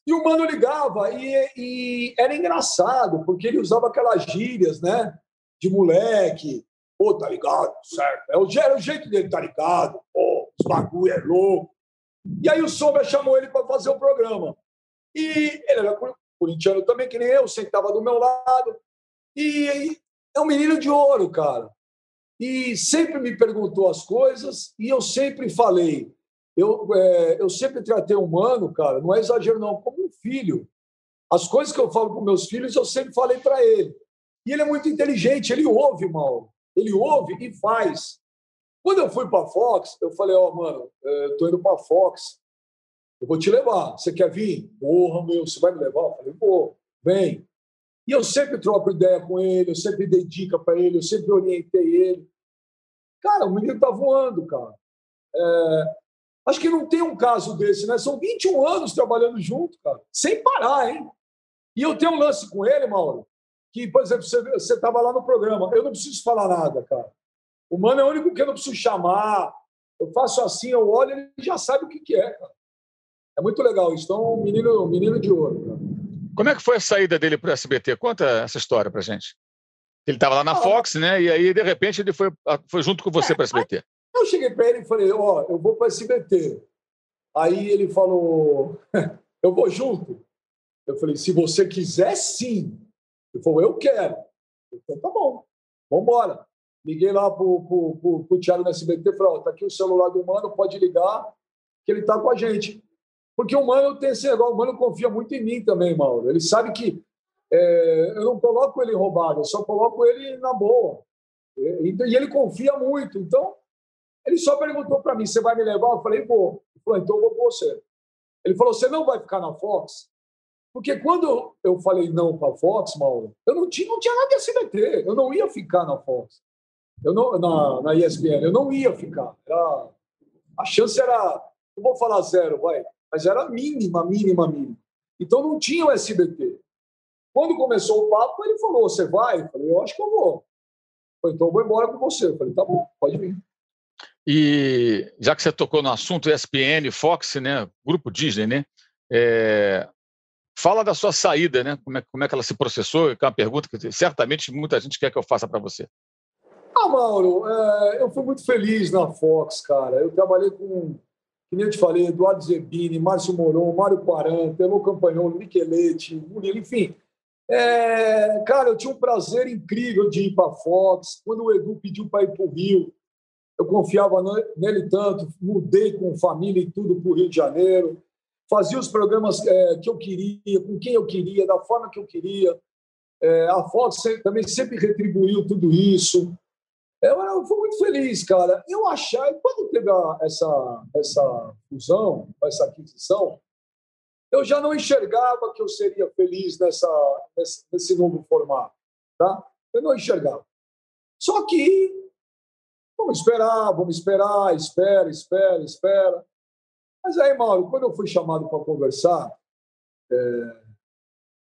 E o mano ligava e, e, era engraçado, porque ele usava aquelas gírias, né? De moleque. Pô, tá ligado? Certo. É o, era o jeito dele, tá ligado? Pô, os bagulho é louco. E aí o Sombra chamou ele para fazer o programa. E ele era corintiano também, que nem eu, sentava do meu lado. E é um menino de ouro, cara. E sempre me perguntou as coisas e eu sempre falei eu, é, eu sempre tratei o humano, cara, não é exagero não, como um filho. As coisas que eu falo para meus filhos, eu sempre falei para ele. E ele é muito inteligente, ele ouve, mal. Ele ouve e faz. Quando eu fui para Fox, eu falei, ó, oh, mano, é, eu tô indo para Fox, eu vou te levar. Você quer vir? Porra, meu, você vai me levar? Eu falei, pô, vem. E eu sempre troco ideia com ele, eu sempre dei dica para ele, eu sempre orientei ele. Cara, o menino tá voando, cara. É, Acho que não tem um caso desse, né? São 21 anos trabalhando junto, cara, sem parar, hein? E eu tenho um lance com ele, Mauro, que, por exemplo, você estava lá no programa, eu não preciso falar nada, cara. O mano é o único que eu não preciso chamar. Eu faço assim, eu olho, ele já sabe o que, que é, cara. É muito legal. Então, um menino, um menino de ouro, cara. Como é que foi a saída dele para o SBT? Conta essa história para gente. Ele estava lá na Fox, né? E aí, de repente, ele foi, foi junto com você é, para o SBT. Eu cheguei para ele e falei, ó, oh, eu vou para SBT. Aí ele falou, <laughs> eu vou junto. Eu falei, se você quiser, sim. Ele falou, eu quero. Então tá bom, vamos embora. Liguei lá para o Thiago no SBT e falei, ó, oh, tá aqui o celular do Mano, pode ligar, que ele tá com a gente. Porque o Mano tem esse negócio, o Mano confia muito em mim também, Mauro. Ele sabe que é, eu não coloco ele roubado, eu só coloco ele na boa. E, e ele confia muito. Então, Ele só perguntou para mim: você vai me levar? Eu falei: vou. Ele falou: então eu vou com você. Ele falou: você não vai ficar na Fox? Porque quando eu falei não para a Fox, Mauro, eu não tinha, não tinha nada de SBT, eu não ia ficar na Fox, eu não, na, na ESPN, eu não ia ficar. Era, a chance era, não vou falar zero, vai, mas era mínima, mínima, mínima. Então não tinha o SBT. Quando começou o papo, ele falou: Você vai? Eu falei: Eu acho que eu vou. Falei, então eu vou embora com você. Eu falei: Tá bom, pode vir. E já que você tocou no assunto ESPN, Fox, né, Grupo Disney, né? É, fala da sua saída, né? Como é, como é que ela se processou? Que é uma pergunta que certamente muita gente quer que eu faça para você. Ah, Mauro, é, eu fui muito feliz na Fox, cara. Eu trabalhei com, que nem eu te falei, Eduardo Zebini, Márcio Moron, Mário Quaranta, Elô Campagnolo, Micheletti, Murilo, enfim. É, cara, eu tinha um prazer incrível de ir para a Fox. Quando o Edu pediu para ir para o Rio, eu confiava nele tanto, mudei com família e tudo para o Rio de Janeiro, fazia os programas é, que eu queria, com quem eu queria, da forma que eu queria. É, a Fox também sempre retribuiu tudo isso. Eu, fui muito feliz, cara. Eu achava, quando teve essa, essa fusão, essa aquisição, eu já não enxergava que eu seria feliz nessa, nesse, nesse novo formato. Tá? Eu não enxergava. Só que vamos esperar, vamos esperar, espera, espera, espera. Mas aí, Mauro, quando eu fui chamado para conversar, é,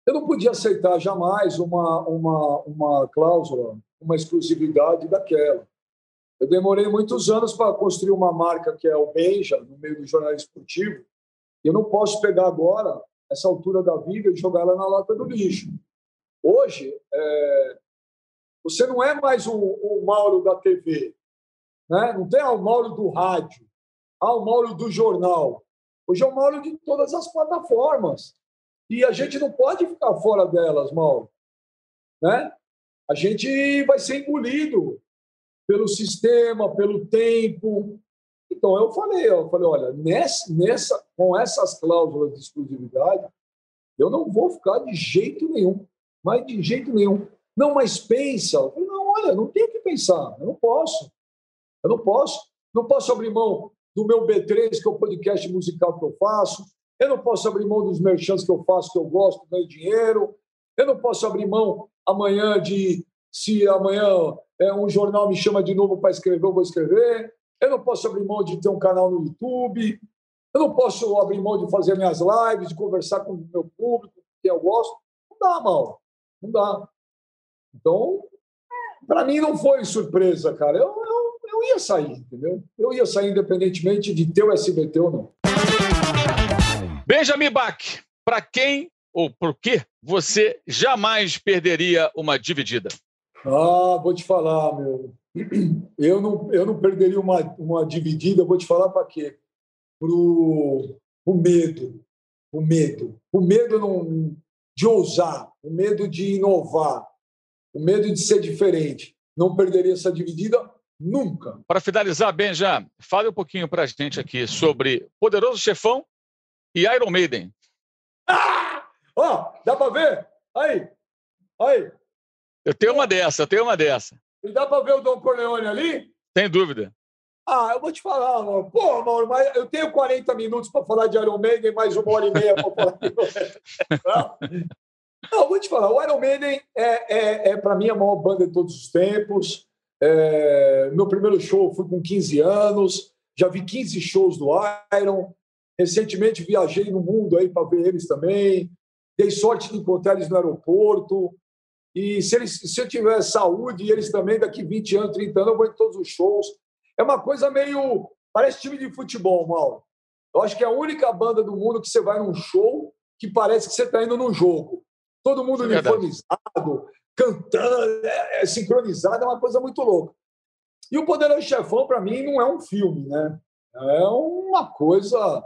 eu não podia aceitar jamais uma, uma, uma cláusula, uma exclusividade daquela. Eu demorei muitos anos para construir uma marca que é o Benja, no meio do jornalismo esportivo, eu não posso pegar agora, essa altura da vida, e jogar ela na lata do lixo. Hoje, é, você não é mais o, o Mauro da TV, né? não tem o Mauro do rádio, ah, o Mauro do jornal. Hoje é o Mauro de todas as plataformas. E a gente não pode ficar fora delas, Mauro. Né? A gente vai ser engolido pelo sistema, pelo tempo, então eu falei, eu falei, olha, nessa, nessa, com essas cláusulas de exclusividade, eu não vou ficar de jeito nenhum, mas de jeito nenhum. Não, mas pensa. Eu falei, não, olha, não tenho que pensar, eu não posso. Eu não posso. Não posso abrir mão do meu B3, que é o podcast musical que eu faço. Eu não posso abrir mão dos merchants que eu faço, que eu gosto, ganho dinheiro. Eu não posso abrir mão amanhã de, se amanhã é, um jornal me chama de novo para escrever, eu vou escrever eu não posso abrir mão de ter um canal no YouTube, eu não posso abrir mão de fazer minhas lives, de conversar com o meu público, que eu gosto. Não dá, mal. Não dá. Então, para mim não foi surpresa, cara. Eu, eu, eu ia sair, entendeu? Eu ia sair independentemente de ter o SBT ou não. Benjamin Bach, para quem ou por que você jamais perderia uma dividida? Ah, vou te falar, meu. Eu não, eu não perderia uma, uma dividida, vou te falar para quê? Para o medo. O medo. O medo não, de ousar, o medo de inovar, o medo de ser diferente. Não perderia essa dividida nunca. Para finalizar, Benja, fale um pouquinho para a gente aqui sobre Poderoso Chefão e Iron Maiden. Ah! Ó, dá para ver? Aí, aí, eu tenho uma dessa, eu tenho uma dessa. E dá para ver o Dom Corleone ali? Sem dúvida. Ah, eu vou te falar, mano. Pô, Mauro, mas eu tenho 40 minutos para falar de Iron Maiden, mais uma hora e meia para falar de Não, <laughs> não, vou te falar. O Iron Maiden é, é, é para mim, a maior banda de todos os tempos. É, meu primeiro show foi com 15 anos. Já vi 15 shows do Iron. Recentemente viajei no mundo aí para ver eles também. Dei sorte de encontrar eles no aeroporto. E se, eles, se eu tiver saúde, e eles também, daqui 20 anos, 30 anos, eu vou em todos os shows. É uma coisa meio. Parece time de futebol, Mauro. Eu acho que é a única banda do mundo que você vai num show que parece que você está indo num jogo. Todo mundo é uniformizado, cantando, é, é, sincronizado, é uma coisa muito louca. E o Poderoso Chefão, para mim, não é um filme, né? É uma coisa,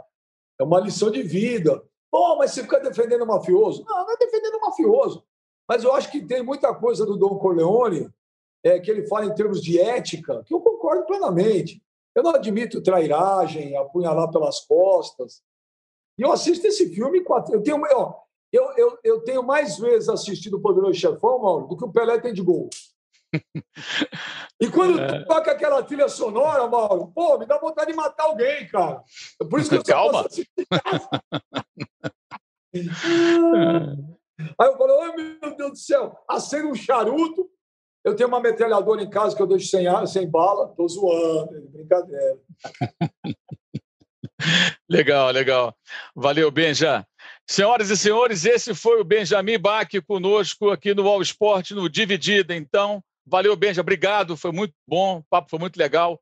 é uma lição de vida. Pô, mas você fica defendendo mafioso? Não, não é defendendo mafioso. Mas eu acho que tem muita coisa do Dom Corleone é, que ele fala em termos de ética, que eu concordo plenamente. Eu não admito trairagem, apunhalar pelas costas. E eu assisto esse filme quatro. Eu tenho, ó, eu, eu, eu tenho mais vezes assistido o Poderoso Chefão, Mauro, do que o Pelé tem de gol. E quando é. toca aquela trilha sonora, Mauro, pô, me dá vontade de matar alguém, cara. Por isso que eu Calma. <laughs> Aí eu falei, oh, meu Deus do céu, acendo um charuto. Eu tenho uma metralhadora em casa que eu deixo sem, ar, sem bala. Tô zoando, brincadeira. <laughs> legal, legal. Valeu, Benja. Senhoras e senhores, esse foi o Benjamin Bach conosco aqui no All Sport, no Dividida. Então, valeu, Benja, obrigado, foi muito bom, o papo foi muito legal.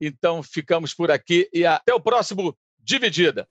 Então, ficamos por aqui e até o próximo Dividida.